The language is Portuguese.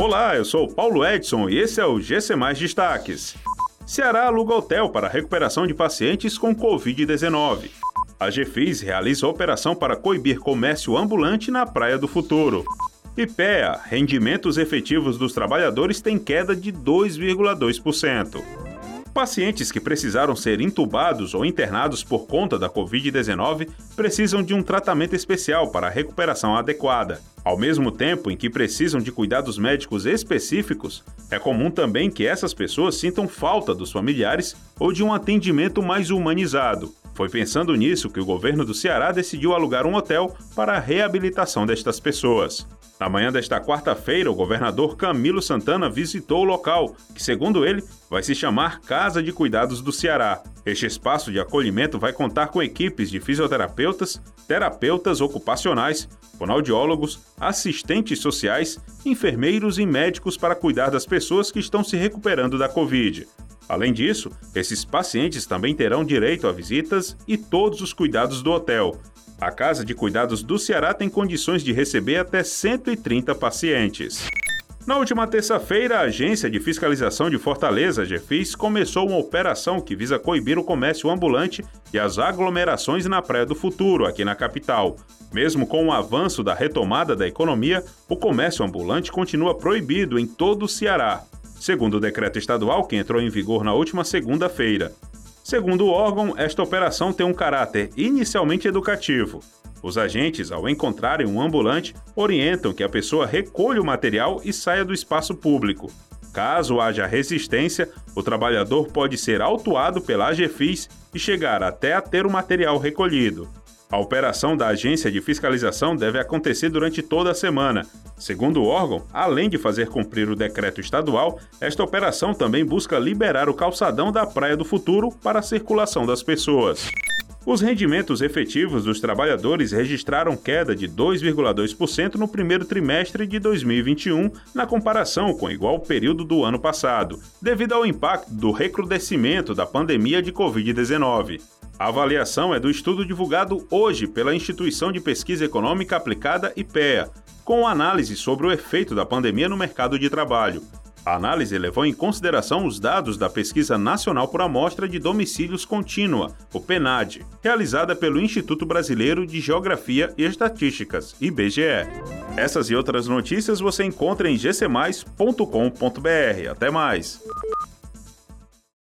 Olá, eu sou Paulo Edson e esse é o GC Mais Destaques. Ceará aluga hotel para recuperação de pacientes com Covid-19. A GFIS realiza operação para coibir comércio ambulante na Praia do Futuro. IPEA, rendimentos efetivos dos trabalhadores têm queda de 2,2%. Pacientes que precisaram ser intubados ou internados por conta da Covid-19 precisam de um tratamento especial para a recuperação adequada. Ao mesmo tempo em que precisam de cuidados médicos específicos, é comum também que essas pessoas sintam falta dos familiares ou de um atendimento mais humanizado. Foi pensando nisso que o governo do Ceará decidiu alugar um hotel para a reabilitação destas pessoas. Na manhã desta quarta-feira, o governador Camilo Santana visitou o local, que, segundo ele, vai se chamar Casa de Cuidados do Ceará. Este espaço de acolhimento vai contar com equipes de fisioterapeutas, terapeutas ocupacionais, fonoaudiólogos, assistentes sociais, enfermeiros e médicos para cuidar das pessoas que estão se recuperando da Covid. Além disso, esses pacientes também terão direito a visitas e todos os cuidados do hotel, a Casa de Cuidados do Ceará tem condições de receber até 130 pacientes. Na última terça-feira, a Agência de Fiscalização de Fortaleza, GFIS, começou uma operação que visa coibir o comércio ambulante e as aglomerações na Praia do Futuro, aqui na capital. Mesmo com o avanço da retomada da economia, o comércio ambulante continua proibido em todo o Ceará, segundo o decreto estadual que entrou em vigor na última segunda-feira. Segundo o órgão, esta operação tem um caráter inicialmente educativo. Os agentes, ao encontrarem um ambulante, orientam que a pessoa recolha o material e saia do espaço público. Caso haja resistência, o trabalhador pode ser autuado pela AGFIS e chegar até a ter o material recolhido. A operação da Agência de Fiscalização deve acontecer durante toda a semana. Segundo o órgão, além de fazer cumprir o decreto estadual, esta operação também busca liberar o calçadão da Praia do Futuro para a circulação das pessoas. Os rendimentos efetivos dos trabalhadores registraram queda de 2,2% no primeiro trimestre de 2021, na comparação com o igual período do ano passado, devido ao impacto do recrudescimento da pandemia de Covid-19. A avaliação é do estudo divulgado hoje pela Instituição de Pesquisa Econômica Aplicada IPEA, com análise sobre o efeito da pandemia no mercado de trabalho. A análise levou em consideração os dados da Pesquisa Nacional por Amostra de Domicílios Contínua, o PNAD, realizada pelo Instituto Brasileiro de Geografia e Estatísticas, IBGE. Essas e outras notícias você encontra em gcmais.com.br. Até mais!